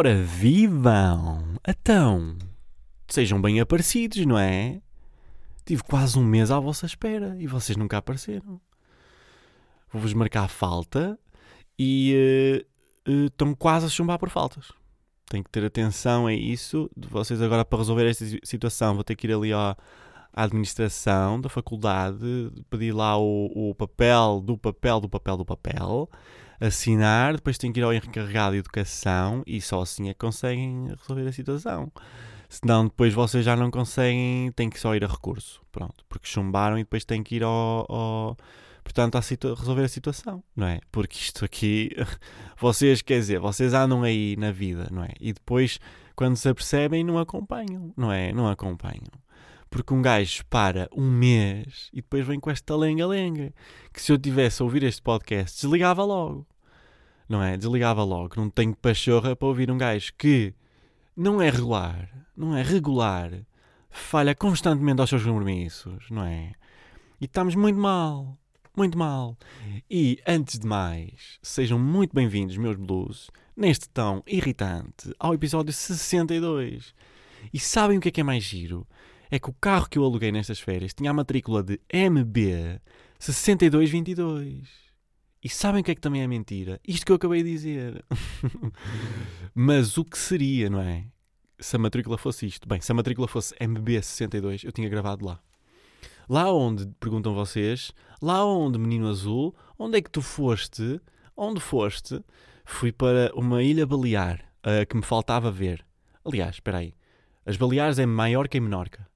Ora, vivam! Então, sejam bem aparecidos, não é? Tive quase um mês à vossa espera e vocês nunca apareceram. Vou-vos marcar falta e uh, uh, estão quase a chumbar por faltas. Tenho que ter atenção a isso. De vocês agora, para resolver esta situação, vou ter que ir ali à, à administração da faculdade, pedir lá o, o papel do papel do papel do papel assinar, depois tem que ir ao encarregado de educação e só assim é que conseguem resolver a situação. Senão depois vocês já não conseguem, tem que só ir a recurso. Pronto, porque chumbaram e depois tem que ir ao, ao portanto, a resolver a situação, não é? Porque isto aqui, vocês, quer dizer, vocês andam aí na vida, não é? E depois, quando se apercebem, não acompanham, não é? Não acompanham. Porque um gajo para um mês e depois vem com esta lenga-lenga. Que se eu tivesse a ouvir este podcast, desligava logo. Não é? Desligava logo. Não tenho pachorra para ouvir um gajo que não é regular, não é regular, falha constantemente aos seus compromissos, não é? E estamos muito mal. Muito mal. E, antes de mais, sejam muito bem-vindos, meus blues, neste tão irritante, ao episódio 62. E sabem o que é que é mais giro? é que o carro que eu aluguei nestas férias tinha a matrícula de MB 6222. E sabem o que é que também é mentira? Isto que eu acabei de dizer. Mas o que seria, não é? Se a matrícula fosse isto. Bem, se a matrícula fosse MB62, eu tinha gravado lá. Lá onde, perguntam vocês, lá onde, menino azul, onde é que tu foste? Onde foste? Fui para uma ilha balear uh, que me faltava ver. Aliás, espera aí. As Baleares é maior que Menorca.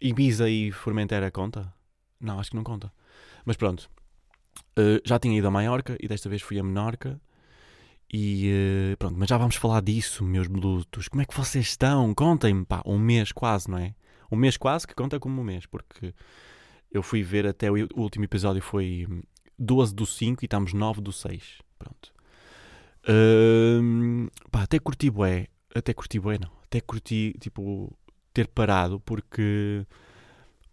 Ibiza e Formentera conta? Não, acho que não conta. Mas pronto. Uh, já tinha ido a Maiorca e desta vez fui a Menorca. E uh, pronto, mas já vamos falar disso, meus blutos. Como é que vocês estão? Contem-me, pá, um mês quase, não é? Um mês quase que conta como um mês, porque eu fui ver até o, último episódio foi 12 do 5 e estamos 9 do 6. Pronto. Uh, pá, até curti bué. Até curti bué, não. Até curti, tipo, ter parado porque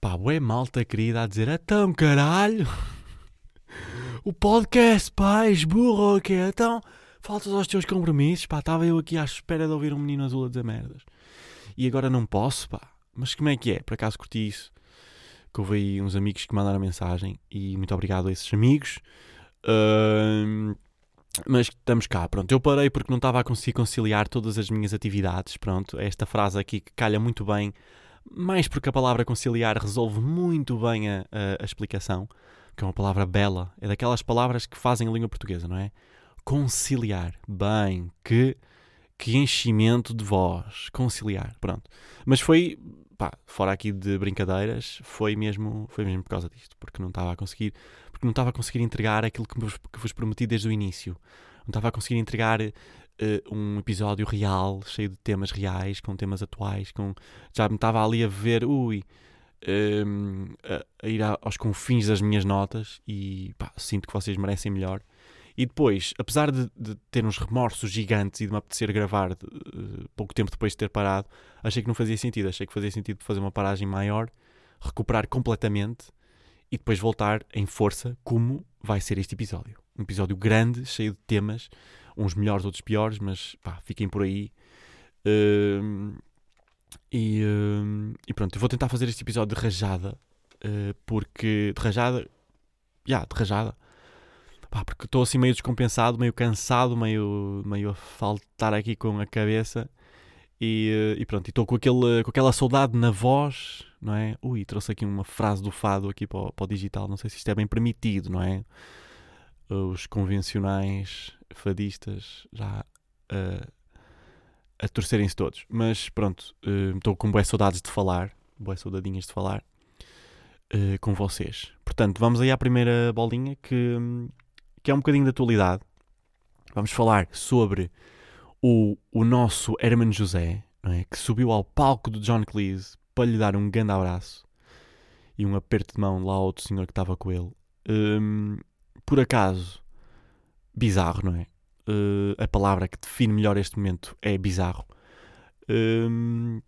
pá, ué, malta querida a dizer então caralho o podcast, pá, és burro, ok? Então faltas aos teus compromissos, pá, estava eu aqui à espera de ouvir um menino azul a dizer merdas e agora não posso, pá. Mas como é que é? Por acaso curti isso? Que houve aí uns amigos que mandaram mensagem e muito obrigado a esses amigos. Uh, mas estamos cá, pronto. Eu parei porque não estava a conseguir conciliar todas as minhas atividades, pronto. Esta frase aqui que calha muito bem, mais porque a palavra conciliar resolve muito bem a, a, a explicação, que é uma palavra bela, é daquelas palavras que fazem a língua portuguesa, não é? Conciliar, bem, que, que enchimento de voz, conciliar, pronto. Mas foi, pá, fora aqui de brincadeiras, foi mesmo, foi mesmo por causa disto, porque não estava a conseguir porque não estava a conseguir entregar aquilo que vos, que vos prometi desde o início. Não estava a conseguir entregar uh, um episódio real, cheio de temas reais, com temas atuais, com já me estava ali a ver, ui, um, ehm, a, a, ir aos confins das minhas notas e pá, sinto que vocês merecem melhor. E depois, apesar de, de ter uns remorsos gigantes e de me apetecer gravar de, uh, pouco tempo depois de ter parado, achei que não fazia sentido. Achei que fazia sentido fazer uma paragem maior, recuperar completamente e depois voltar em força, como vai ser este episódio. Um episódio grande, cheio de temas, uns melhores, outros piores, mas pá, fiquem por aí. Uh, e, uh, e, pronto, eu vou tentar fazer este episódio de rajada, uh, porque. de rajada. Já, yeah, de rajada. Pá, porque estou assim meio descompensado, meio cansado, meio, meio a faltar aqui com a cabeça. E, e pronto, estou com, aquele, com aquela saudade na voz não é? Ui, trouxe aqui uma frase do fado aqui para o, para o digital, não sei se isto é bem permitido, não é? Os convencionais fadistas já uh, a torcerem-se todos. Mas pronto, uh, estou com boas saudades de falar, boas saudadinhas de falar uh, com vocês. Portanto, vamos aí à primeira bolinha que, que é um bocadinho de atualidade. Vamos falar sobre o, o nosso Herman José, é? que subiu ao palco do John Cleese para lhe dar um grande abraço e um aperto de mão lá ao outro senhor que estava com ele. Um, por acaso, bizarro, não é? Uh, a palavra que define melhor este momento é bizarro. Um,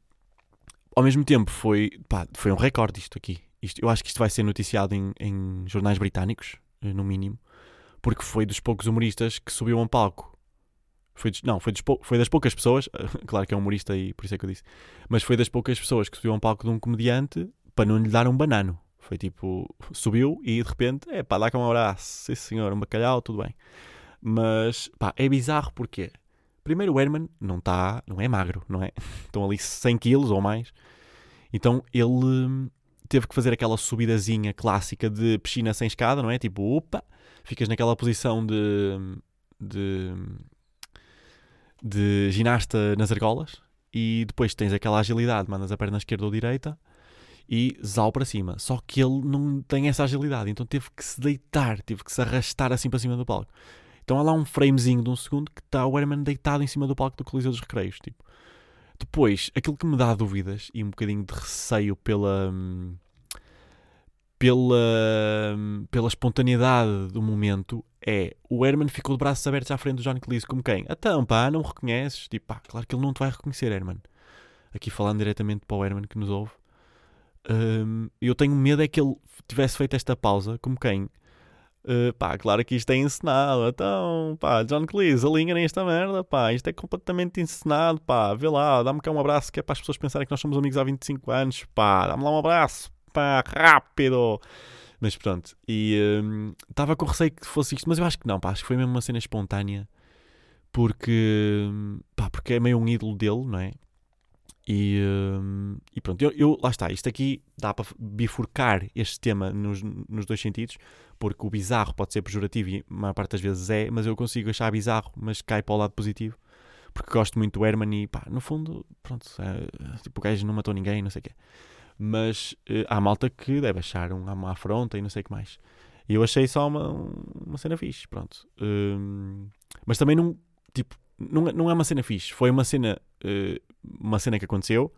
ao mesmo tempo, foi, pá, foi um recorde isto aqui. Isto, eu acho que isto vai ser noticiado em, em jornais britânicos, eh, no mínimo, porque foi dos poucos humoristas que subiu a um palco Foi dos, não, foi, dos, foi das poucas pessoas, claro que é um humorista e por isso é que eu disse, mas foi das poucas pessoas que subiu a um palco de um comediante para não lhe dar um banano. Foi tipo, subiu e de repente, é pá, dá cá um abraço, sim senhor, um bacalhau, tudo bem. Mas, pá, é bizarro porque, primeiro, o Herman não está, não é magro, não é? Estão ali 100 quilos ou mais. Então ele hum, teve que fazer aquela subidazinha clássica de piscina sem escada, não é? Tipo, opa, ficas naquela posição de, de, de ginasta nas argolas e depois tens aquela agilidade, mandas a perna esquerda ou direita e zau para cima. Só que ele não tem essa agilidade, então teve que se deitar, teve que se arrastar assim para cima do palco. Então há lá um framezinho de um segundo que está o Herman deitado em cima do palco do Coliseu dos Recreios. Tipo. Depois, aquilo que me dá dúvidas e um bocadinho de receio pela. pela. pela espontaneidade do momento é o Herman ficou de braços abertos à frente do John Cleese, como quem? Então, pá, não me reconheces? Tipo, pá, claro que ele não te vai reconhecer, Herman. Aqui falando diretamente para o Herman que nos ouve. Um, eu tenho medo é que ele tivesse feito esta pausa, como quem? Uh, pá, claro que isto é encenado. Então, pá, John Cleese, alinha esta merda, pá. Isto é completamente encenado, pá. Vê lá, dá-me cá um abraço que é para as pessoas pensarem que nós somos amigos há 25 anos, pá. Dá-me lá um abraço, pá, rápido. Mas pronto, e estava um, com receio que fosse isto, mas eu acho que não, pá. Acho que foi mesmo uma cena espontânea. Porque, pá, porque é meio um ídolo dele, não é? E, um, e pronto, eu, eu, lá está. Isto aqui dá para bifurcar este tema nos, nos dois sentidos, porque o bizarro pode ser pejorativo e a maior parte das vezes é, mas eu consigo achar bizarro, mas cai para o lado positivo, porque gosto muito do Herman e pá, no fundo, pronto, é, tipo, o gajo não matou ninguém, não sei o quê. Mas uh, há malta que deve achar um, uma afronta e não sei o que mais. E eu achei só uma, uma cena fixe, pronto. Um, mas também não, tipo, não, não é uma cena fixe, foi uma cena uh, uma cena que aconteceu,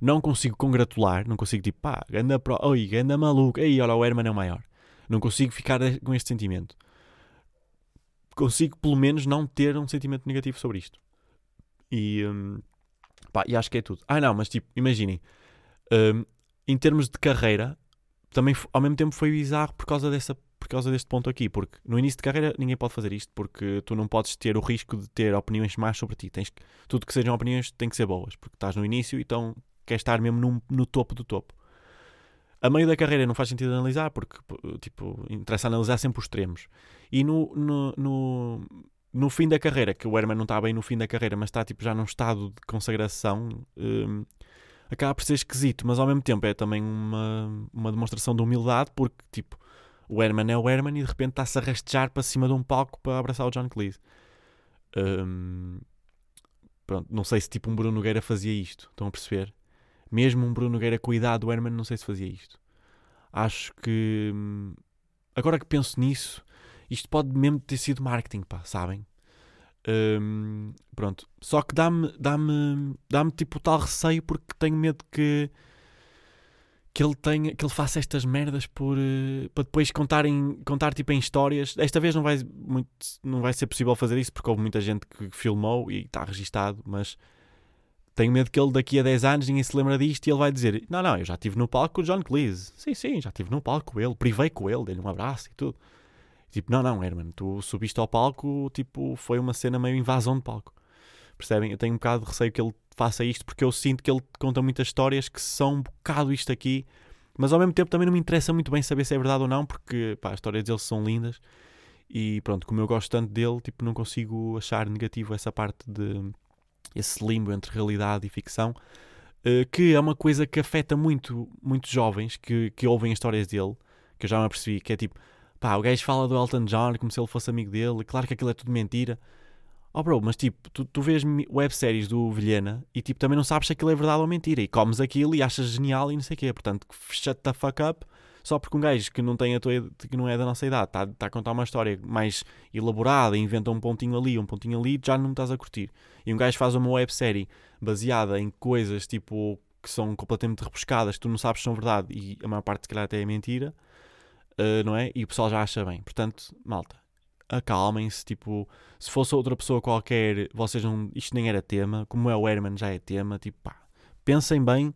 não consigo congratular, não consigo tipo, pá, ganda pro, oi, ganda maluco, ei, olha, o Herman é o maior. Não consigo ficar com este sentimento. Consigo, pelo menos, não ter um sentimento negativo sobre isto. E, um, pá, e acho que é tudo. Ah, não, mas tipo, imaginem, um, em termos de carreira, também ao mesmo tempo foi bizarro por causa dessa causa deste ponto aqui, porque no início de carreira ninguém pode fazer isto, porque tu não podes ter o risco de ter opiniões más sobre ti. Tens, tudo que sejam opiniões tem que ser boas, porque estás no início, então queres estar mesmo no, no topo do topo. A meio da carreira não faz sentido analisar, porque tipo, interessa analisar sempre os extremos. E no, no, no, no fim da carreira, que o Herman não está bem no fim da carreira, mas está tipo, já num estado de consagração, um, acaba por ser esquisito, mas ao mesmo tempo é também uma, uma demonstração de humildade, porque tipo, o Herman é o Herman e de repente está-se a rastejar para cima de um palco para abraçar o John Cleese. Um, pronto, não sei se tipo um Bruno Nogueira fazia isto, estão a perceber? Mesmo um Bruno Nogueira com a idade do Herman, não sei se fazia isto. Acho que hum, agora que penso nisso, isto pode mesmo ter sido marketing, pá, sabem? Um, pronto, só que dá-me dá-me dá-me tipo tal receio porque tenho medo que que ele tenha, que ele faça estas merdas por, uh, para depois contar, em, contar tipo em histórias. Esta vez não vai, muito, não vai ser possível fazer isso porque houve muita gente que filmou e está registado, mas tenho medo que ele daqui a 10 anos ninguém se lembra disto e ele vai dizer: Não, não, eu já estive no palco com o John Cleese. Sim, sim, já estive no palco com ele, privei com ele, dei-lhe um abraço e tudo. Tipo, não, não, Herman, tu subiste ao palco, tipo, foi uma cena meio invasão de palco. Percebem? Eu tenho um bocado de receio que ele faça isto porque eu sinto que ele conta muitas histórias que são um bocado isto aqui, mas ao mesmo tempo também não me interessa muito bem saber se é verdade ou não, porque pá, as histórias dele são lindas e pronto, como eu gosto tanto dele, tipo, não consigo achar negativo essa parte de esse limbo entre realidade e ficção, uh, que é uma coisa que afeta muito muitos jovens que, que ouvem as histórias dele, que eu já me apercebi, que é tipo, pá, o gajo fala do Elton John como se ele fosse amigo dele, claro que aquilo é tudo mentira. Oh bro, mas tipo, tu, tu vês webséries do Vilhena e tipo, também não sabes se aquilo é verdade ou mentira. E comes aquilo e achas genial e não sei o quê. Portanto, shut the fuck up. Só porque um gajo que não, tem a tua, que não é da nossa idade está, está a contar uma história mais elaborada, inventa um pontinho ali, um pontinho ali, já não estás a curtir. E um gajo faz uma websérie baseada em coisas tipo que são completamente repuscadas, que tu não sabes se são verdade e a maior parte se calhar até é mentira, uh, não é? E o pessoal já acha bem. Portanto, malta, acalmem-se, tipo, se fosse outra pessoa qualquer, vocês não, isto nem era tema, como é o Herman já é tema, tipo, pá, pensem bem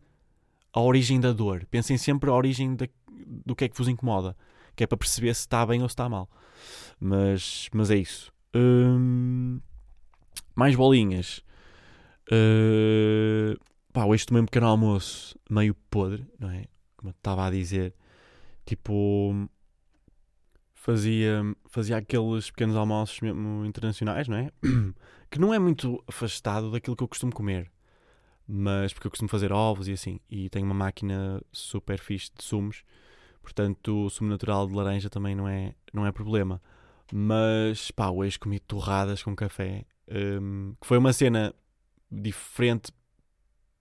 a origem da dor, pensem sempre a origem da, do que é que vos incomoda, que é para perceber se está bem ou se está mal. Mas, mas é isso. Hum, mais bolinhas. Uh, pá, hoje tomei um pequeno almoço meio podre, não é? Como eu estava a dizer. Tipo, fazia, fazia aqueles pequenos almoços mesmo internacionais, não é? Que não é muito afastado daquilo que eu costumo comer. Mas porque eu costumo fazer ovos e assim. E tenho uma máquina super fixe de sumos. Portanto, o sumo natural de laranja também não é, não é problema. Mas, pá, hoje comi torradas com café. Um, que foi uma cena diferente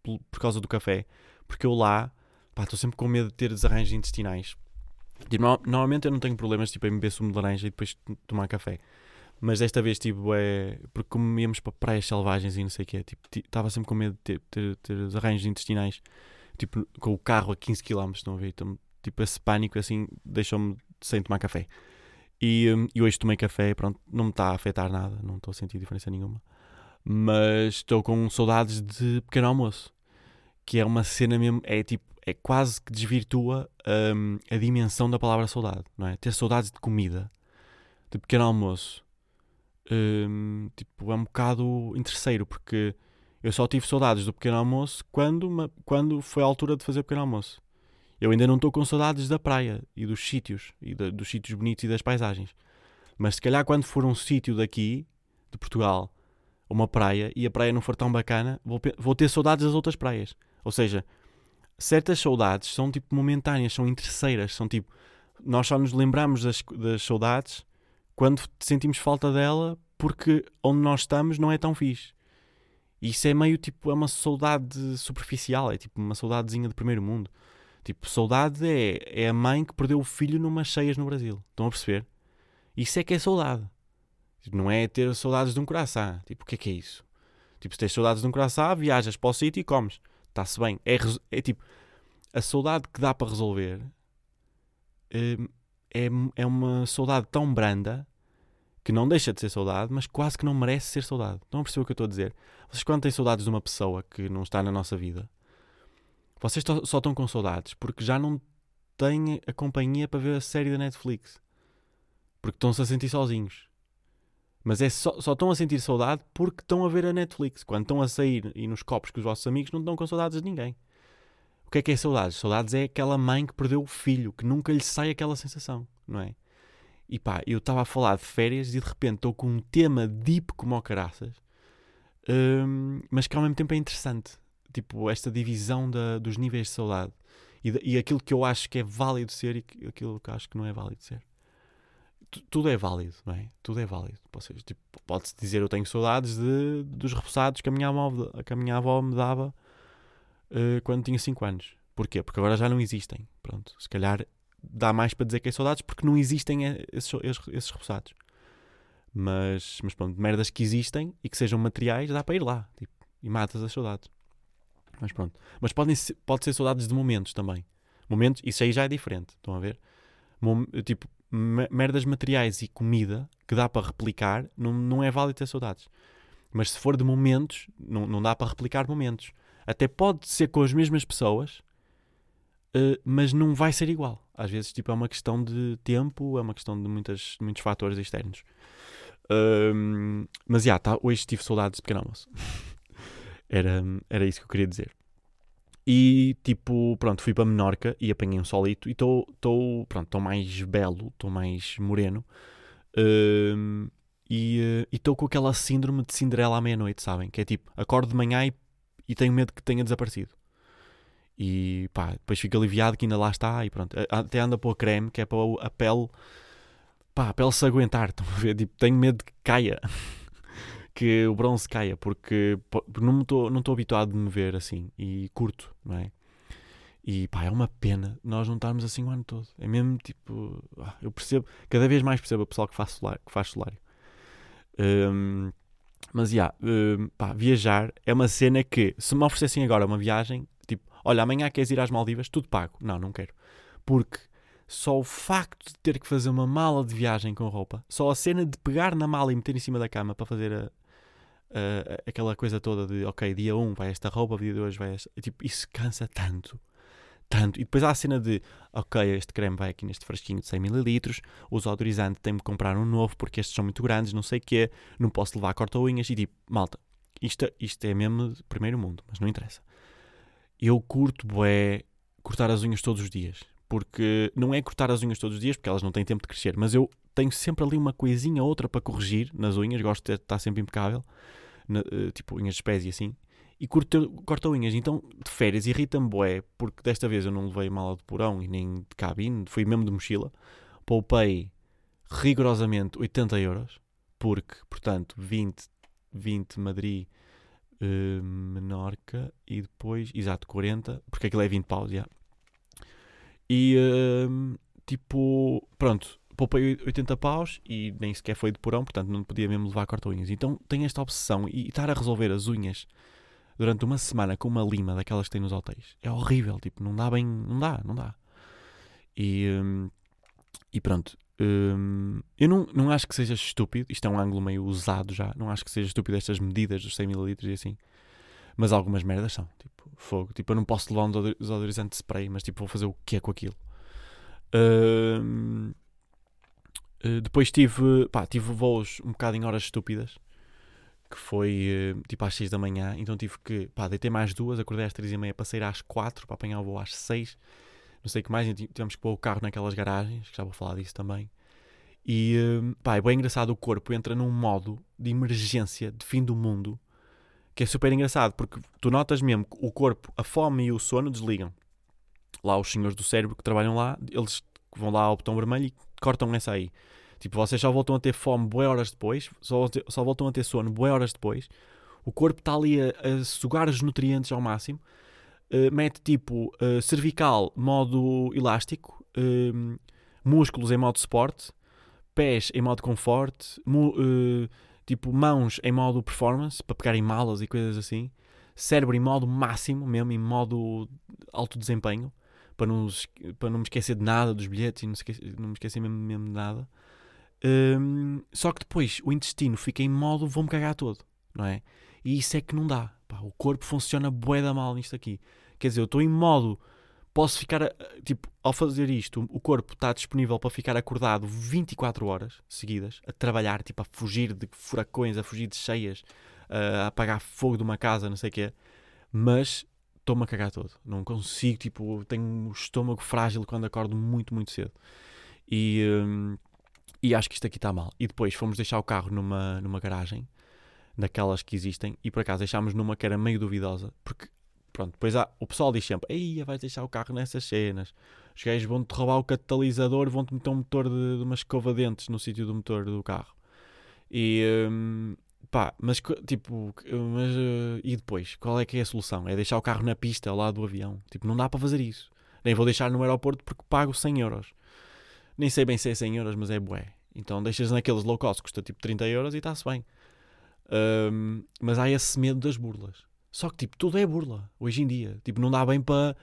por causa do café. Porque eu lá, pá, estou sempre com medo de ter desarranjos intestinais. Tipo, normalmente eu não tenho problemas tipo, em beber sumo de laranja e depois tomar café. Mas desta vez, tipo, é. Porque como íamos para praias selvagens e não sei o quê, tipo, estava sempre com medo de ter, ter, ter arranjos intestinais, tipo, com o carro a 15 km, estão a ver? Então, tipo, esse pânico assim deixou-me sem tomar café. E, um, e hoje tomei café, pronto, não me está a afetar nada, não estou a sentir diferença nenhuma. Mas estou com saudades de pequeno almoço, que é uma cena mesmo, é tipo, é quase que desvirtua um, a dimensão da palavra saudade, não é? Ter saudades de comida, de pequeno almoço, um, tipo, é um bocado interesseiro, porque eu só tive saudades do pequeno almoço quando, quando foi a altura de fazer o pequeno almoço. Eu ainda não estou com saudades da praia e dos sítios, e da, dos sítios bonitos e das paisagens. Mas se calhar quando for um sítio daqui, de Portugal, uma praia, e a praia não for tão bacana, vou, vou ter saudades das outras praias. Ou seja, certas saudades são tipo momentâneas, são interesseiras, são tipo. Nós só nos lembramos das, das saudades quando sentimos falta dela porque onde nós estamos não é tão fixe. Isso é meio tipo, é uma saudade superficial, é tipo uma saudadezinha de primeiro mundo. Tipo, saudade é, é a mãe que perdeu o filho numas cheias no Brasil. Estão a perceber? Isso é que é saudade. Tipo, não é ter saudades de um coração. Tipo, o que é que é isso? Tipo, se tens saudades de um coração, viajas para o sítio e comes. Está-se bem. É, é tipo, a saudade que dá para resolver hum, é, é uma saudade tão branda que não deixa de ser saudade, mas quase que não merece ser saudade. Estão a perceber o que eu estou a dizer? Vocês, quando têm saudades de uma pessoa que não está na nossa vida, vocês só estão com saudades porque já não têm a companhia para ver a série da Netflix. Porque estão-se a sentir sozinhos. Mas é só, só estão a sentir saudade porque estão a ver a Netflix. Quando estão a sair e nos copos com os vossos amigos, não estão com saudades de ninguém. O que é que é saudades? Saudades é aquela mãe que perdeu o filho, que nunca lhe sai aquela sensação, não é? E pá, eu estava a falar de férias e de repente estou com um tema deep como o caraças, um, mas que ao mesmo tempo é interessante. Tipo, esta divisão da, dos níveis de saudade e, de, e aquilo que eu acho que é válido ser e aquilo que acho que não é válido ser tudo é válido, não é? Tudo é válido. Tipo, pode-se dizer eu tenho saudades de, dos repousados que a minha avó, que a minha avó me dava uh, quando tinha 5 anos. Porquê? Porque agora já não existem. Pronto, se calhar dá mais para dizer que é saudades porque não existem eh, esses, esses, esses repousados. Mas, mas pronto, merdas que existem e que sejam materiais, dá para ir lá tipo, e matas as saudades. Mas pronto. Mas podem ser, pode ser saudades de momentos também. Momentos, isso aí já é diferente. Estão a ver? Mom, tipo, merdas materiais e comida que dá para replicar, não, não é válido ter saudades. Mas se for de momentos, não, não dá para replicar momentos. Até pode ser com as mesmas pessoas, uh, mas não vai ser igual. Às vezes tipo, é uma questão de tempo, é uma questão de muitas, muitos fatores externos. Uh, mas já, tá, hoje tive saudades de pequeno almoço. era, era isso que eu queria dizer. E tipo, pronto, fui para Menorca e apanhei um solito e estou, pronto, estou mais belo, estou mais moreno. Uh, e estou com aquela síndrome de Cinderela à meia-noite, sabem? Que é tipo, acordo de manhã e, e tenho medo que tenha desaparecido. E pá, depois fico aliviado que ainda lá está e pronto. Até anda para o creme, que é para a pele, pá, a pele se aguentar. Estão a ver? Tipo, tenho medo que caia. Que o bronze caia, porque, não estou não habituado de me ver assim e curto, não é? E pá, é uma pena nós não estarmos assim o ano todo. É mesmo tipo. Ah, eu percebo, cada vez mais percebo o pessoal que faz, solar, que faz solário. Um, mas já, yeah, um, pá, viajar é uma cena que, se me oferecessem agora uma viagem, tipo, olha, amanhã queres ir às Maldivas, tudo pago. Não, não quero. Porque só o facto de ter que fazer uma mala de viagem com roupa, só a cena de pegar na mala e meter em cima da cama para fazer a, uh, aquela coisa toda de ok, dia 1 um vai esta roupa, dia 2 vai esta. Tipo, isso cansa tanto. tanto. E depois há a cena de, ok, este creme vai aqui neste frasquinho de 100ml, o desodorizante tem-me comprar um novo porque estes são muito grandes, não sei o quê, não posso levar corta-unhas. E tipo, malta, isto, isto é mesmo primeiro mundo, mas não interessa. Eu curto, bué, cortar as unhas todos os dias. Porque não é cortar as unhas todos os dias, porque elas não têm tempo de crescer, mas eu tenho sempre ali uma coisinha ou outra para corrigir nas unhas, gosto de estar sempre impecável, na, uh, tipo unhas de pés e assim, e curto, corto unhas. Então, de férias, irrita-me bué, porque desta vez eu não levei mala de porão e nem de cabine, fui mesmo de mochila, poupei rigorosamente 80 euros, porque, portanto, 20, 20 Madrid, uh, Menorca e depois, exato, 40, porque aquilo é 20 paus, já. E, uh, tipo, pronto, poupei 80 paus e nem sequer foi de porão, portanto não podia mesmo levar corta-unhas. Então tenho esta obsessão e estar a resolver as unhas durante uma semana com uma lima daquelas que tem nos hotéis é horrível, tipo, não dá bem, não dá, não dá. E, um, e pronto, um, eu não, não acho que seja estúpido, isto é um ângulo meio usado já, não acho que seja estúpido estas medidas dos 100 ml e assim, mas algumas merdas são, tipo, fogo, tipo, eu não posso levar um desodorizante de spray, mas tipo, vou fazer o que é com aquilo. Eh, depois tive, pá, tive voos um bocado em horas estúpidas, que foi uh, tipo às 6 da manhã, então tive que, pá, deitei mais duas, acordei às 3 e meia para sair às 4 para apanhar o voo às 6, não sei o que mais, tivemos que pôr o carro naquelas garagens, que já vou falar disso também. E, uh, pá, é bem engraçado, o corpo entra num modo de emergência, de fim do mundo, que é super engraçado, porque tu notas mesmo que o corpo, a fome e o sono desligam. Lá os senhores do cérebro que trabalham lá, eles vão lá ao botão vermelho e cortam essa aí. Tipo, vocês só voltam a ter fome boas horas depois, só, só voltam a ter sono boas horas depois. O corpo está ali a, a, sugar os nutrientes ao máximo. Uh, mete tipo uh, cervical modo elástico, uh, músculos em modo sport, pés em modo conforto, tipo mãos em modo performance para pegarem malas e coisas assim, cérebro em modo máximo, mesmo em modo alto desempenho para não, para não me esquecer de nada dos bilhetes e não, esquecer, não me esquecer mesmo, mesmo de nada. Um, só que depois o intestino fica em modo vou-me cagar todo, não é? E isso é que não dá. Pá, o corpo funciona bué da mal nisto aqui. Quer dizer, eu estou em modo. Posso ficar, tipo, ao fazer isto, o corpo está disponível para ficar acordado 24 horas seguidas, a trabalhar, tipo, a fugir de furacões, a fugir de cheias, a apagar fogo de uma casa, não sei o quê. Mas estou-me a cagar todo. Não consigo, tipo, tenho um estômago frágil quando acordo muito, muito cedo. E, hum, e acho que isto aqui está mal. E depois fomos deixar o carro numa, numa garagem, daquelas que existem, e por acaso deixámos numa que era meio duvidosa, porque, pronto, depois há, o pessoal diz sempre: Ei, vais deixar o carro nessas cenas, os gajos vão-te roubar o catalisador, vão-te meter um motor de, de uma escova de dentes no sítio do motor do carro. E, hum, Pá, mas tipo, mas, uh, e depois? Qual é que é a solução? É deixar o carro na pista lado do avião? Tipo, não dá para fazer isso. Nem vou deixar no aeroporto porque pago 100 euros. Nem sei bem se é 100 euros, mas é bué. Então deixas naqueles low cost, custa tipo 30 euros e está-se bem. Um, mas há esse medo das burlas. Só que tipo, tudo é burla hoje em dia. Tipo, não dá bem para.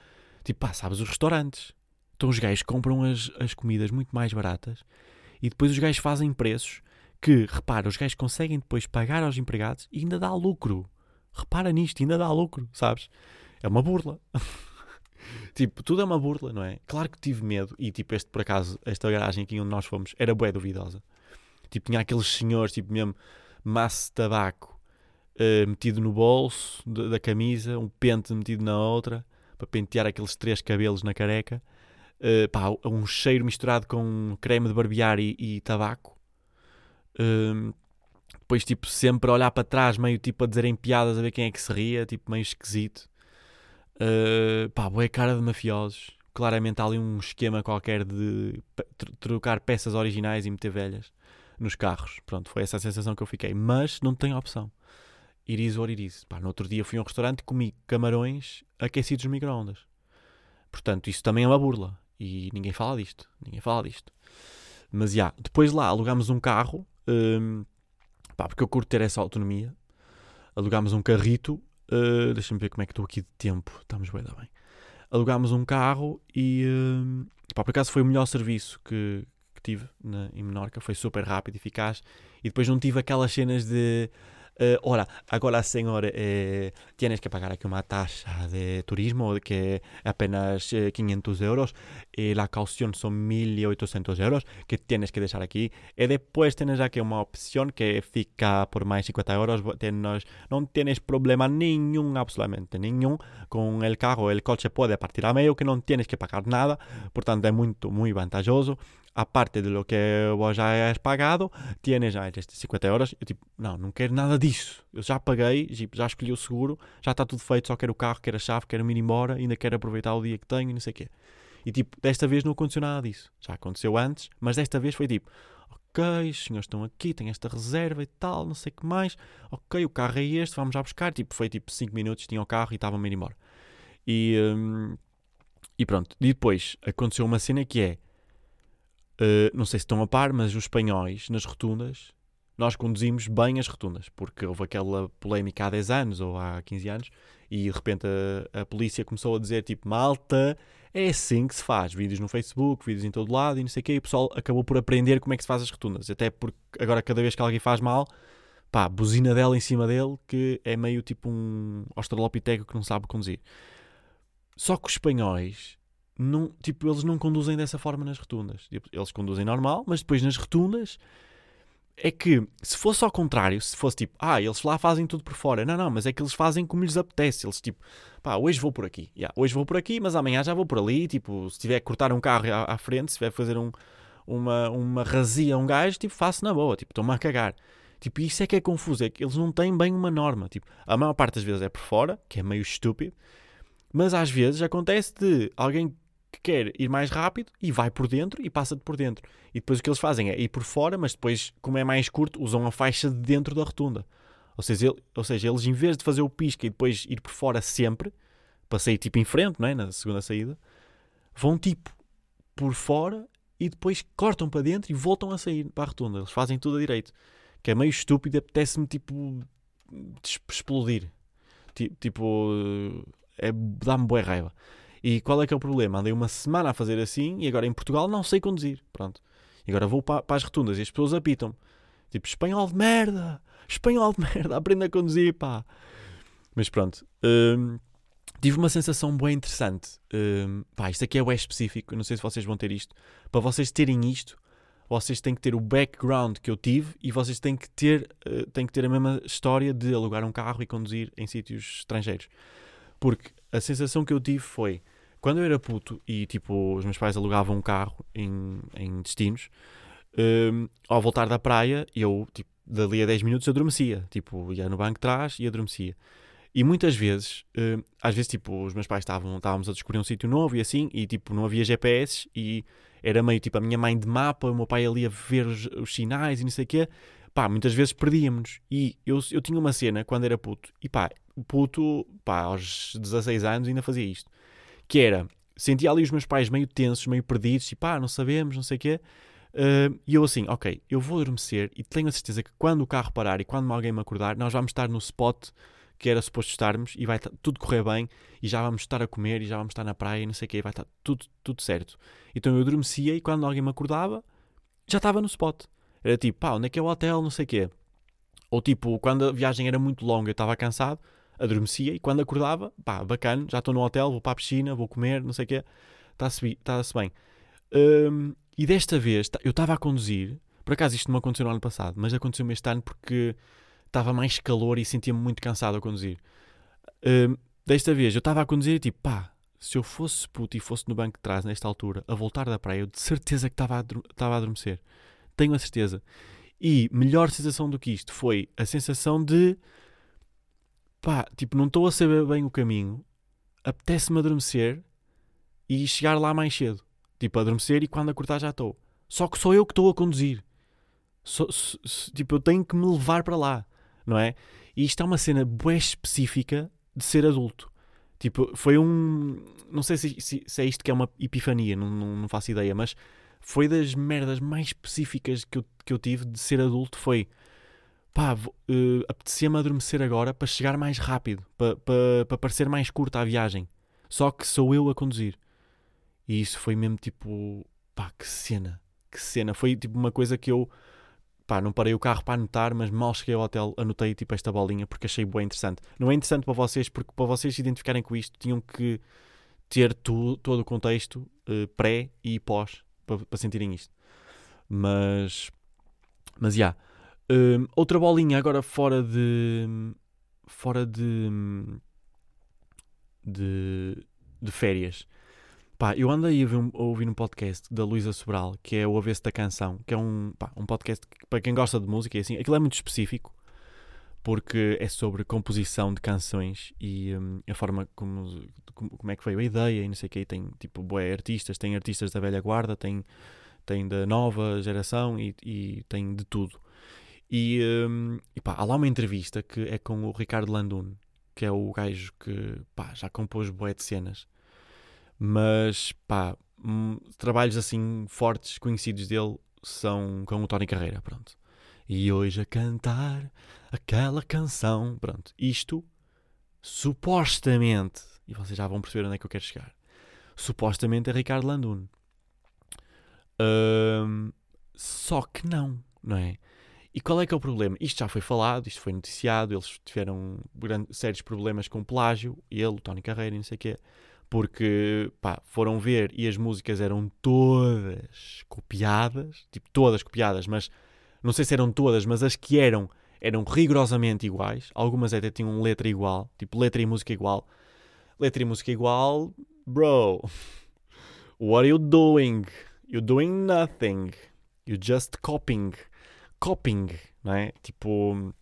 Tipo, pá, sabes, os restaurantes. Então os gajos compram as, as comidas muito mais baratas e depois os gajos fazem preços que, repara, os gajos conseguem depois pagar aos empregados e ainda dá lucro. Repara nisto, ainda dá lucro, sabes? É uma burla. tipo, tudo é uma burla, não é? Claro que tive medo e, tipo, este, por acaso, esta garagem aqui onde nós fomos era bué duvidosa. Tipo, tinha aqueles senhores, tipo, mesmo maço de tabaco uh, metido no bolso de, da camisa, um pente metido na outra, para pentear aqueles três cabelos na careca. Uh, pá, um cheiro misturado com creme de barbear e, e tabaco depois, tipo, sempre a olhar para trás, meio tipo a dizerem piadas, a ver quem é que se ria, tipo, meio esquisito. Uh, pá, boa cara de mafiosos. Claramente há ali um esquema qualquer de trocar peças originais e meter velhas nos carros. Pronto, foi essa a sensação que eu fiquei. Mas não tenho opção. Iris or iris. Pá, no outro dia fui a um restaurante e comi camarões aquecidos no micro-ondas. Portanto, isso também é uma burla. E ninguém fala disto. Ninguém fala disto. Mas já, yeah, depois lá alugámos um carro um, pá, porque eu curto ter essa autonomia. Alugámos um carrito. Uh, Deixa-me ver como é que estou aqui de tempo. Estamos bem, bem. Alugámos um carro e uh, pá, por acaso foi o melhor serviço que, que tive na, em Menorca. Foi super rápido, eficaz. E depois não tive aquelas cenas de Uh, ora, agora, senhor, eh, tienes que pagar aquí una tasa de turismo que apenas eh, 500 euros y la caución son 1.800 euros que tienes que dejar aquí. Y después tienes aquí una opción que fica por más 50 euros. Tienes, no tienes problema ningún, absolutamente ningún, con el carro. El coche puede partir a medio que no tienes que pagar nada. Por tanto, es muy, muy vantajoso. Aparte de lo que vos já és pagado, tienes já estes 50 euros. Eu tipo, não, não quero nada disso. Eu já paguei, já escolhi o seguro, já está tudo feito, só quero o carro, quero a chave, quero me ir embora, ainda quero aproveitar o dia que tenho e não sei o quê. E tipo, desta vez não aconteceu nada disso. Já aconteceu antes, mas desta vez foi tipo, ok, os senhores estão aqui, têm esta reserva e tal, não sei o que mais. Ok, o carro é este, vamos já buscar. Tipo, foi tipo 5 minutos, tinha o carro e estava-me a ir embora. E, hum, e pronto. E depois aconteceu uma cena que é Uh, não sei se estão a par, mas os espanhóis, nas rotundas, nós conduzimos bem as rotundas, porque houve aquela polémica há 10 anos ou há 15 anos, e de repente a, a, polícia começou a dizer tipo, malta, é assim que se faz, vídeos no Facebook, vídeos em todo lado e não sei o quê, e o pessoal acabou por aprender como é que se faz as rotundas, até porque agora cada vez que alguém faz mal, pá, buzina dela em cima dele, que é meio tipo um australopiteco que não sabe conduzir. Só que os espanhóis não, tipo, eles não conduzem dessa forma nas rotundas. Tipo, eles conduzem normal, mas depois nas rotundas é que se fosse ao contrário, se fosse tipo, ah, eles lá fazem tudo por fora. Não, não, mas é que eles fazem como lhes apetece. Eles tipo, pá, hoje vou por aqui, yeah, hoje vou por aqui, mas amanhã já vou por ali. Tipo, se tiver que cortar um carro à, à frente, se tiver que fazer um, uma, uma razia a um gajo, tipo, faço na boa, tipo, estou-me a cagar. Tipo, isso é que é confuso, é que eles não têm bem uma norma. Tipo, a maior parte das vezes é por fora, que é meio estúpido, mas às vezes acontece de alguém que quer ir mais rápido e vai por dentro e passa-te por dentro. E depois o que eles fazem é ir por fora, mas depois, como é mais curto, usam a faixa de dentro da rotunda. Ou seja, ele, ou seja, eles em vez de fazer o pisca e depois ir por fora sempre, para sair tipo em frente, não é? na segunda saída, vão tipo por fora e depois cortam para dentro e voltam a sair para a rotunda. Eles fazem tudo a direito. Que é meio estúpido, apetece-me tipo explodir. Tipo, é, dá-me boa raiva. E qual é que é o problema? Andei uma semana a fazer assim e agora em Portugal não sei conduzir. Pronto. E agora vou para, para as rotundas e as pessoas apitam. Tipo, espanhol de merda! Espanhol de merda! Aprenda a conduzir, pá! Mas pronto. Hum, tive uma sensação bem interessante. Hum, pá, isto aqui é é específico. Não sei se vocês vão ter isto. Para vocês terem isto, vocês têm que ter o background que eu tive e vocês têm que ter, uh, têm que ter a mesma história de alugar um carro e conduzir em sítios estrangeiros. Porque a sensação que eu tive foi quando eu era puto e tipo os meus pais alugavam um carro em, em destinos, um, ao voltar da praia, eu tipo, dali a 10 minutos adormecia. Tipo, ia no banco trás e adormecia. E muitas vezes, um, às vezes, tipo, os meus pais estavam, estávamos a descobrir um sítio novo e assim, e tipo, não havia GPS e era meio tipo a minha mãe de mapa, o meu pai ali a ver os, os sinais e não sei o quê. Pá, muitas vezes perdíamos. E eu, eu tinha uma cena quando era puto, e pá, puto, pá, aos 16 anos ainda fazia isto que era, sentia ali os meus pais meio tensos, meio perdidos, e pá, não sabemos, não sei o quê, uh, e eu assim, ok, eu vou adormecer e tenho a certeza que quando o carro parar e quando alguém me acordar, nós vamos estar no spot que era suposto estarmos e vai tudo correr bem e já vamos estar a comer e já vamos estar na praia e não sei o quê, vai estar tudo, tudo certo. Então eu adormecia e quando alguém me acordava, já estava no spot. Era tipo, pá, onde é que é o hotel, não sei o quê. Ou tipo, quando a viagem era muito longa eu estava cansado, adormecia e quando acordava, pá, bacana, já estou no hotel, vou para a piscina, vou comer, não sei o quê, está-se tá bem. Um, e desta vez, eu estava a conduzir, por acaso isto não aconteceu no ano passado, mas aconteceu-me este ano porque estava mais calor e sentia-me muito cansado a conduzir. Um, desta vez, eu estava a conduzir e tipo, pá, se eu fosse puto e fosse no banco de trás nesta altura, a voltar da praia, eu de certeza que estava a, estava a adormecer. Tenho a certeza. E melhor sensação do que isto foi a sensação de pá, tipo, não estou a saber bem o caminho, apetece-me adormecer e chegar lá mais cedo. Tipo, adormecer e quando acordar já estou. Só que sou eu que estou a conduzir. So, so, so, tipo, eu tenho que me levar para lá, não é? E isto é uma cena bué específica de ser adulto. Tipo, foi um. Não sei se, se, se é isto que é uma epifania, não, não, não, faço ideia, mas foi das merdas mais específicas que eu, que eu tive de ser adulto. Foi pá, uh, apetecia-me adormecer agora para chegar mais rápido, para, para, para parecer mais curta a viagem. Só que sou eu a conduzir. E isso foi mesmo tipo, pá, que cena, que cena. Foi tipo uma coisa que eu, pá, não parei o carro para anotar, mas mal cheguei ao hotel anotei tipo esta bolinha porque achei bem interessante. Não é interessante para vocês, porque para vocês se identificarem com isto, tinham que ter tu, todo o contexto uh, pré e pós para, para, sentirem isto. Mas, mas já. Yeah. Uh, outra bolinha agora fora de. Fora de. De, de férias. Pá, eu andei a um, a ouvir um podcast da Luísa Sobral, que é o Avesso da Canção, que é um, pá, um podcast que, para quem gosta de música, é assim, aquilo é muito específico, porque é sobre composição de canções e um, a forma como, como, é que veio a ideia e não sei o que. Tem tipo boé artistas, tem artistas da velha guarda, tem, tem da nova geração e, e tem de tudo. E, um, e pá, há lá uma entrevista que é com o Ricardo Landun, que é o gajo que pá, já compôs boé de cenas mas, pá, hum, trabalhos assim fortes, conhecidos dele, são com o Tony Carreira, pronto. E hoje a cantar aquela canção, pronto. Isto, supostamente, e vocês já vão perceber onde é que eu quero chegar, supostamente é Ricardo Landun. Um, só que não, não é? E qual é que é o problema? Isto já foi falado, isto foi noticiado, eles tiveram grandes, sérios problemas com plágio, ele, o Tony Carreira e não sei o quê porque pá, foram ver e as músicas eram todas copiadas, tipo todas copiadas, mas não sei se eram todas, mas as que eram eram rigorosamente iguais. Algumas até tinham letra igual, tipo letra e música igual. Letra e música igual, bro. What are you doing? You're doing nothing. You're just copying. Copying, não é? Tipo.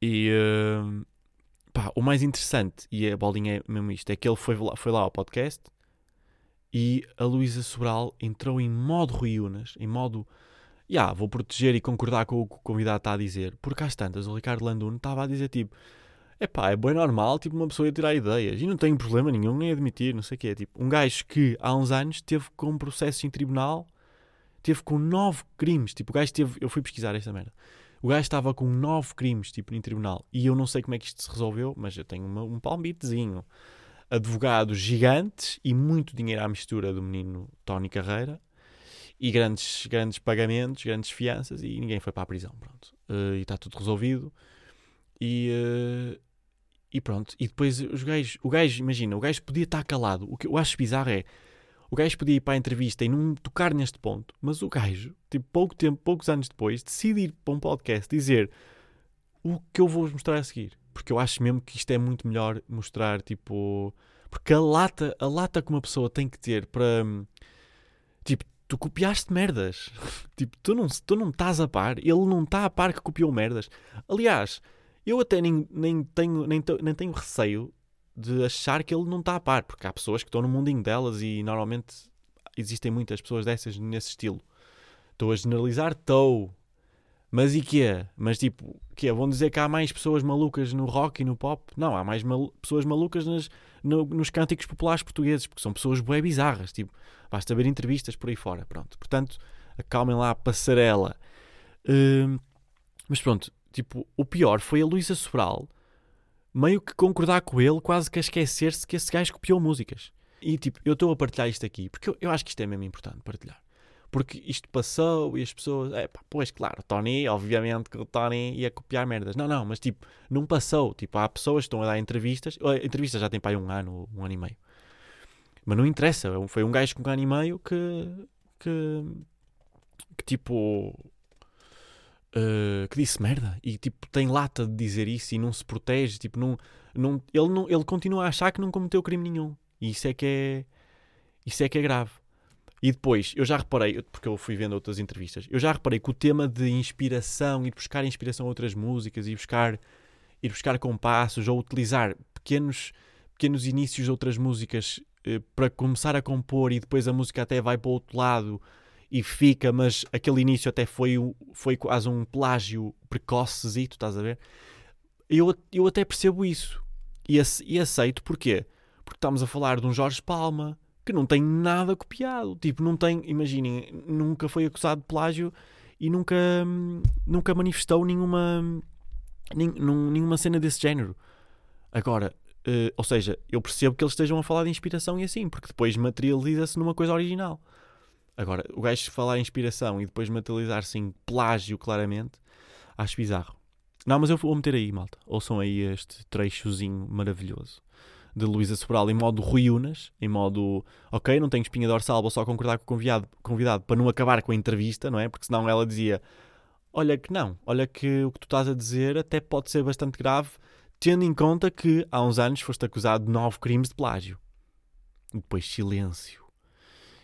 E. Uh, pá, o mais interessante, e a bolinha é mesmo isto, é que ele foi lá, foi lá ao podcast e a Luísa Sobral entrou em modo Rui Unas, em modo, já, yeah, vou proteger e concordar com o que o convidado está a dizer. Porque às tantas, o Ricardo Landuno estava a dizer tipo, é pá, é bem normal, tipo, uma pessoa ia tirar ideias e não tem problema nenhum nem admitir, não sei o quê. Tipo, um gajo que há uns anos teve com processo em tribunal, teve com nove crimes, tipo, o gajo teve, eu fui pesquisar esta merda o gajo estava com nove crimes, tipo, em tribunal. E eu não sei como é que isto se resolveu, mas eu tenho uma, um palmitezinho. Advogados gigantes e muito dinheiro à mistura do menino Tony Carreira. E grandes, grandes pagamentos, grandes fianças. E ninguém foi para a prisão, pronto. Uh, e está tudo resolvido. E... Uh, e pronto. E depois os gajos, o gajo, imagina, o gajo podia estar calado. O que eu acho bizarro é o gajo podia ir para a entrevista e não tocar neste ponto, mas o gajo, tipo, pouco tempo, poucos anos depois, decide ir para um podcast dizer o que eu vou mostrar a seguir. Porque eu acho mesmo que isto é muito melhor mostrar, tipo. Porque a lata, a lata que uma pessoa tem que ter para. Tipo, tu copiaste merdas. tipo, tu não, tu não estás a par. Ele não está a par que copiou merdas. Aliás, eu até nem, nem, tenho, nem, nem tenho receio de achar que ele não está a par, porque há pessoas que estão no mundinho delas e normalmente existem muitas pessoas dessas nesse estilo. Estou a generalizar, estou. Mas e que é? Mas tipo, que é? Vão dizer que há mais pessoas malucas no rock e no pop? Não, há mais pessoas malucas nas, no, nos cânticos populares portugueses, porque são pessoas bem bizarras. Tipo, basta ver entrevistas por aí fora. Pronto. Portanto, acalmem lá a passarela. Uh, mas pronto, tipo, o pior foi a Luísa Sobral meio que concordar com ele, quase que a esquecer-se que esse gajo copiou músicas. E tipo, eu estou a partilhar isto aqui, porque eu, eu, acho que isto é mesmo importante partilhar. Porque isto passou e as pessoas, é pá, pois claro, Tony, obviamente que o Tony ia copiar merdas. Não, não, mas tipo, não passou. Tipo, há pessoas que estão a dar entrevistas, entrevistas já tem para aí um ano, um ano e meio. Mas não interessa, foi um gajo com um ano e meio que, que, que tipo, uh, que disse merda e tipo tem lata de dizer isso e não se protege, tipo, não, não, ele, não, ele continua a achar que não cometeu crime nenhum. E isso é que é, isso é que é grave. E depois, eu já reparei, porque eu fui vendo outras entrevistas, eu já reparei que o tema de inspiração, ir buscar inspiração a outras músicas, ir buscar, ir buscar compassos ou utilizar pequenos, pequenos inícios de outras músicas eh, para começar a compor e depois a música até vai para o outro lado e fica, mas aquele início até foi, foi quase um plágio precocezito, estás a ver? Eu, eu até percebo isso e, e aceito, porquê? Porque estamos a falar de um Jorge Palma que não tem nada copiado, tipo, não tem, imaginem, nunca foi acusado de plágio e nunca, nunca manifestou nenhuma, nenhuma cena desse género. Agora, uh, ou seja, eu percebo que eles estejam a falar de inspiração e assim, porque depois materializa-se numa coisa original. Agora, o gajo falar em inspiração e depois materializar-se em plágio claramente, acho bizarro. Não, mas eu vou meter aí, malta. Ouçam aí este trechozinho maravilhoso de Luísa Sobral em modo Rui Unas, em modo, ok, não tenho espinha dorsal, vou só concordar com o convidado, convidado para não acabar com a entrevista, não é? Porque senão ela dizia, olha que não, olha que o que tu estás a dizer até pode ser bastante grave, tendo em conta que há uns anos foste acusado de nove crimes de plágio. E depois silêncio.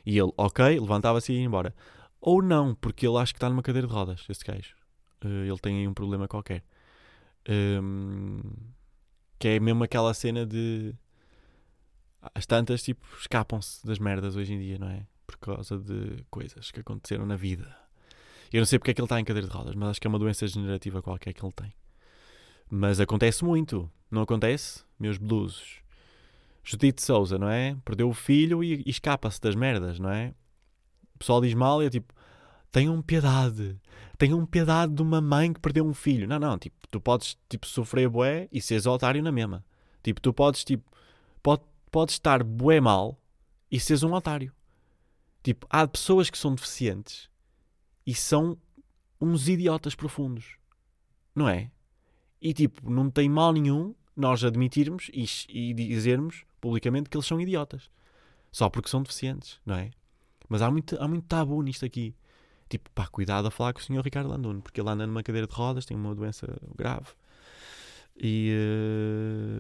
E ele, ok, levantava-se e ia embora. Ou não, porque ele acho que está numa cadeira de rodas, esse gajo. Uh, ele tem aí um problema qualquer. Um, que é mesmo aquela cena de. As tantas, tipo, escapam-se das merdas hoje em dia, não é? Por causa de coisas que aconteceram na vida. Eu não sei porque é que ele está em cadeira de rodas, mas acho que é uma doença degenerativa qualquer que ele tem. Mas acontece muito, não acontece? Meus blues. Judite Souza, não é? Perdeu o filho e, e escapa-se das merdas, não é? O pessoal diz mal e é tipo, tenham piedade, tenham piedade de uma mãe que perdeu um filho. Não, não, tipo, tu podes tipo, sofrer bué e seres otário na mesma. Tipo, tu podes, tipo, pode, podes estar bué mal e seres um otário. Tipo, há pessoas que são deficientes e são uns idiotas profundos. Não é? E tipo, não tem mal nenhum nós admitirmos e, e dizermos publicamente que eles são idiotas. Só porque são deficientes, não é? Mas há muito, há muito tabu nisto aqui. Tipo, pá, cuidado a falar com o senhor Ricardo Landuno, porque ele anda numa cadeira de rodas, tem uma doença grave. E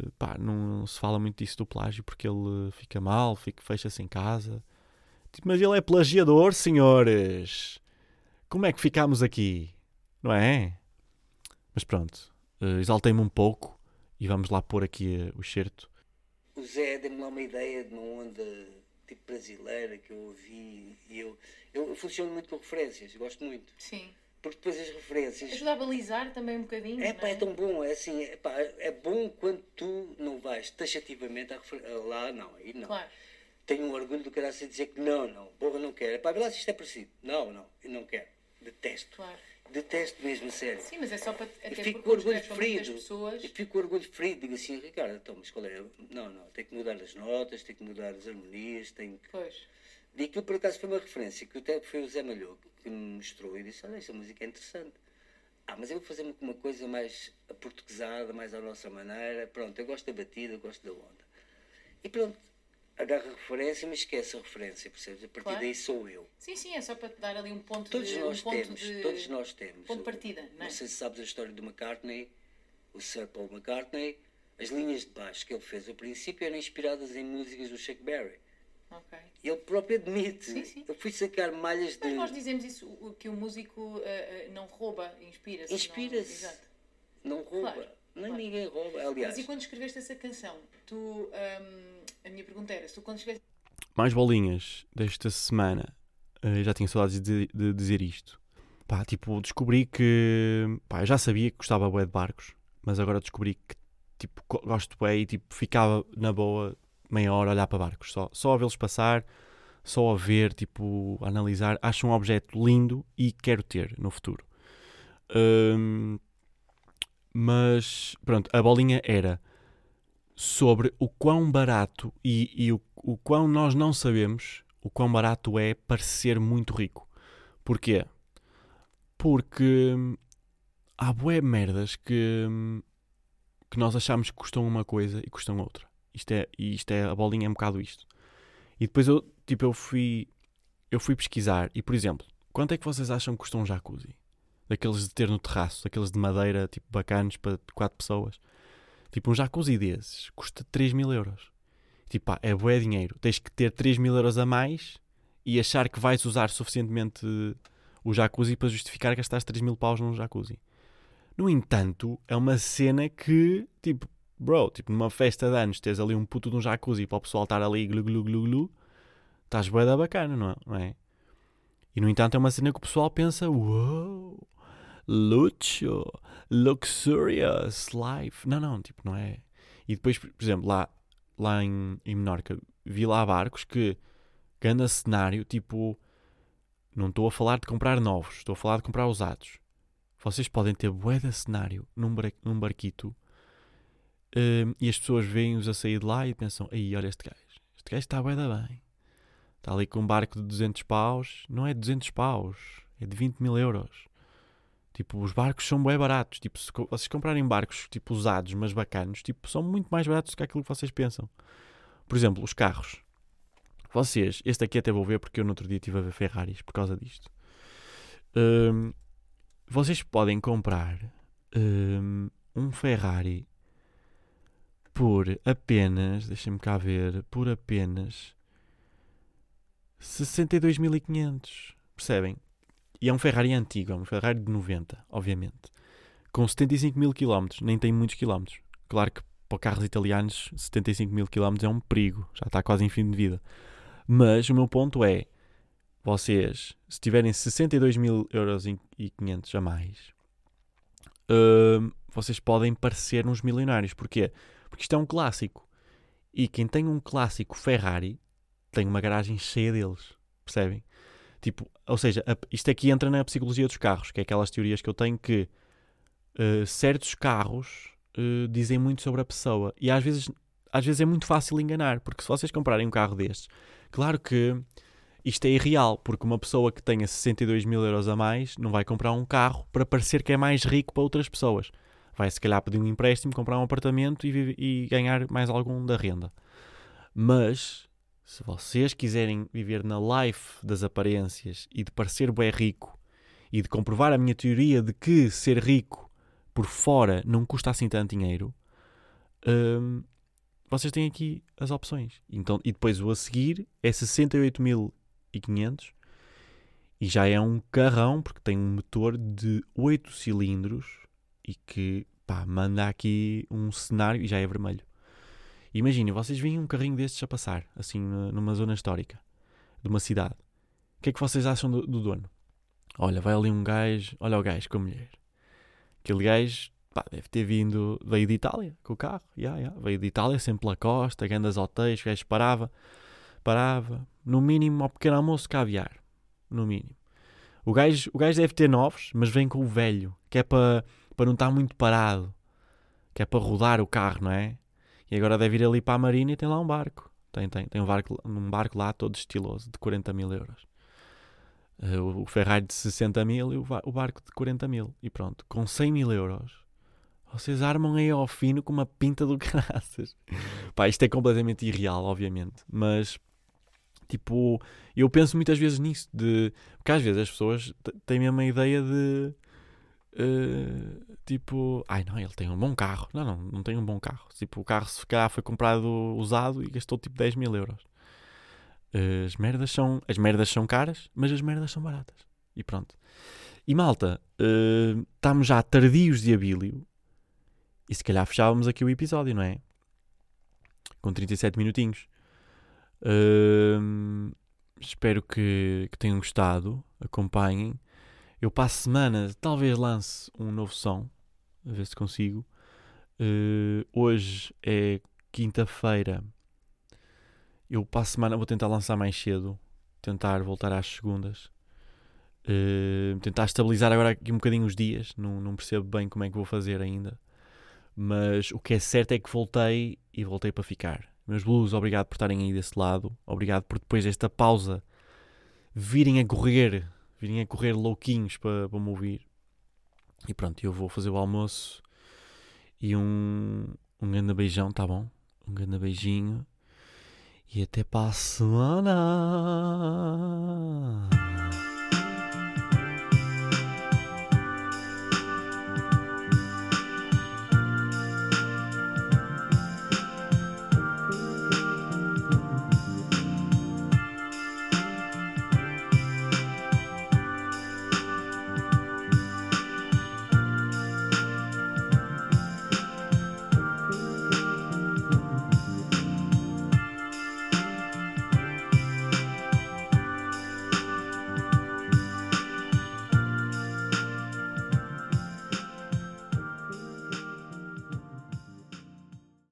uh, pá, não se fala muito disso do plágio porque ele fica mal, fica, fecha-se em casa. Tipo, mas ele é plagiador, senhores. Como é que ficámos aqui? Não é? Mas pronto, uh, exaltei-me um pouco e vamos lá pôr aqui uh, o certo. O Zé deu-me lá uma ideia de uma onda tipo brasileira que eu ouvi e eu, eu, funciono muito com referências, gosto muito. Sim. Porque depois as referências. Ajuda a balizar também um bocadinho. É pá, é? é tão bom, é assim, é, pá, é bom quando tu não vais taxativamente refer... lá, não, aí não. Claro. Tenho um orgulho do cara a dizer que não, não, porra, não quero. É pá, vê lá se isto é parecido. Não, não, eu não quero. Detesto. Claro. Detesto mesmo, sério. Sim, mas é só para. E Até fico com orgulho ferido. pessoas. E fico com orgulho ferido. Digo assim, Ricardo, então, mas qual é? Não, não, tem que mudar as notas, tem que mudar as harmonias, tem que. Pois. E aquilo por acaso foi uma referência que até foi o Zé Malhou que me mostrou e disse: Olha, esta música é interessante. Ah, mas eu vou fazer uma coisa mais aportuguesada, mais à nossa maneira. Pronto, eu gosto da batida, eu gosto da onda. E pronto, agarra a referência, mas esquece a referência, percebes? A partir Claro. daí sou eu. Sim, sim, é só para te dar ali um ponto Todos de. nós um ponto temos, de... todos nós temos. ponto de partida, não é? sei se sabes a história do McCartney, o Sir Paul McCartney. As linhas de baixo que ele fez ao princípio eram inspiradas em músicas do Chuck Berry. Ok. Ele próprio admite. Sim, sim. Eu fui sacar malhas de. Mas nós dizemos isso, que o músico eh, eh, não rouba, inspira-se. não- Inspira-se. Exato. Não rouba. Claro, Nem claro. ninguém rouba. Aliás, Mas e quando escreveste essa canção, tu. hum, a minha pergunta era: se tu quando escreveste. Mais bolinhas desta semana. Eh, já tinha saudades de, de dizer isto. Pá, tipo, descobri que. Pá, eu já sabia que gostava bué de barcos, mas agora descobri que, tipo, go- gosto bué e, tipo, ficava na boa meia hora a olhar para barcos. Só, só a vê-los passar, só a ver, tipo, a analisar. Acho um objeto lindo e quero ter no futuro. Hum, mas, pronto, a bolinha era sobre o quão barato e, e o, o quão nós não sabemos o quão barato é parecer muito rico. Porquê? Porque hum, há bué merdas que, hum, que nós achamos que custam uma coisa e custam outra. Isto é, isto é, a bolinha é um bocado isto. E depois eu, tipo, eu fui, eu fui pesquisar e, por exemplo, quanto é que vocês acham que custa um jacuzzi? Daqueles de ter no terraço, daqueles de madeira, tipo, bacanos para quatro pessoas. Tipo, um jacuzzi desses custa 3 mil euros. Tipo, pá, é bué dinheiro. Tens que ter 3 mil euros a mais e achar que vais usar suficientemente o jacuzzi para justificar gastaste 3 mil paus num jacuzzi. No entanto, é uma cena que, tipo, bro, tipo, numa festa de anos, tens ali um puto de um jacuzzi para o pessoal estar ali glu glu glu glu, estás bué da bacana, não é? não é? E no entanto, é uma cena que o pessoal pensa, uou, luxo, luxurious life. Não, não, tipo, não é. E depois, por exemplo, lá, lá em, em Menorca, vi lá barcos que, grande cenário, tipo, não estou a falar de comprar novos, estou a falar de comprar usados. Vocês podem ter bué de cenário num, bar- num barquito hum, e as pessoas veem-os a sair de lá e pensam, aí olha este gajo, este gajo está bué da bem. Está ali com um barco de 200 paus. Não é 200 paus, é de 20 mil euros. Tipo, os barcos são bem baratos. Tipo, se vocês comprarem barcos tipo usados, mas bacanos, tipo, são muito mais baratos do que aquilo que vocês pensam. Por exemplo, os carros. Vocês, este aqui até vou ver porque eu no outro dia estive a ver Ferraris por causa disto. Um, vocês podem comprar um, um Ferrari por apenas, deixem-me cá ver, por apenas 62.500. Percebem? E é um Ferrari antigo, é um Ferrari de 90, obviamente. Com 75 mil quilómetros, nem tem muitos quilómetros. Claro que para carros italianos, 75 mil quilómetros é um perigo, já está quase em fim de vida. Mas o meu ponto é: vocês, se tiverem 62 mil euros e 500 a mais, uh, vocês podem parecer uns milionários. Porquê? Porque isto é um clássico. E quem tem um clássico Ferrari tem uma garagem cheia deles. Percebem? Tipo, ou seja, isto aqui entra na psicologia dos carros, que é aquelas teorias que eu tenho que uh, certos carros uh, dizem muito sobre a pessoa. E às vezes, às vezes é muito fácil enganar, porque se vocês comprarem um carro destes, claro que isto é irreal, porque uma pessoa que tenha 62 mil euros a mais não vai comprar um carro para parecer que é mais rico para outras pessoas. Vai se calhar pedir um empréstimo, comprar um apartamento e, e ganhar mais algum da renda. Mas se vocês quiserem viver na life das aparências e de parecer bem rico e de comprovar a minha teoria de que ser rico por fora não custa assim tanto dinheiro, hum, vocês têm aqui as opções. Então, e depois o a seguir é 68.500 e já é um carrão porque tem um motor de 8 cilindros e que pá, manda aqui um cenário e já é vermelho. Imaginem, vocês veem um carrinho destes a passar, assim, numa zona histórica de uma cidade. O que é que vocês acham do, do dono? Olha, vai ali um gajo, olha o gajo com a mulher. Aquele gajo pá, deve ter vindo, veio de Itália com o carro, yeah, yeah. veio de Itália, sempre pela costa, grandes hotéis, o gajo parava, parava, no mínimo ao pequeno almoço caviar, no mínimo. O gajo, o gajo deve ter novos, mas vem com o velho, que é para, para não estar muito parado, que é para rodar o carro, não é? E agora deve ir ali para a Marina e tem lá um barco. Tem, tem, tem um barco, um barco lá todo estiloso, de 40 mil euros. Uh, o Ferrari de 60 mil e o, o, barco de 40 mil. E pronto, com 100 mil euros, vocês armam aí ao fino com uma pinta do caraças. Pá, isto é completamente irreal, obviamente. Mas, tipo, eu penso muitas vezes nisso. De, porque às vezes as pessoas têm mesmo a ideia de Uh, tipo, ai não, ele tem um bom carro. Não, não, não tem um bom carro. Tipo, o carro se calhar foi comprado usado e gastou tipo 10 mil euros. Uh, as merdas são as merdas são caras, mas as merdas são baratas. E pronto. E malta, uh, estamos já tardios de abílio. E se calhar fechávamos aqui o episódio, não é? Com 37 minutinhos. Espero que, que tenham gostado. Acompanhem. Eu para a semana talvez lance um novo som, a ver se consigo. Uh, hoje é quinta-feira. Eu para a semana vou tentar lançar mais cedo, tentar voltar às segundas. Uh, tentar estabilizar agora aqui um bocadinho os dias. Não, não percebo bem como é que vou fazer ainda. Mas o que é certo é que voltei e voltei para ficar. Meus blues, obrigado por estarem aí desse lado. Obrigado por depois desta pausa virem a correr virem a correr louquinhos para, para me ouvir. E pronto, eu vou fazer o almoço e um, um grande beijão, tá bom? Um grande beijinho e até para a semana.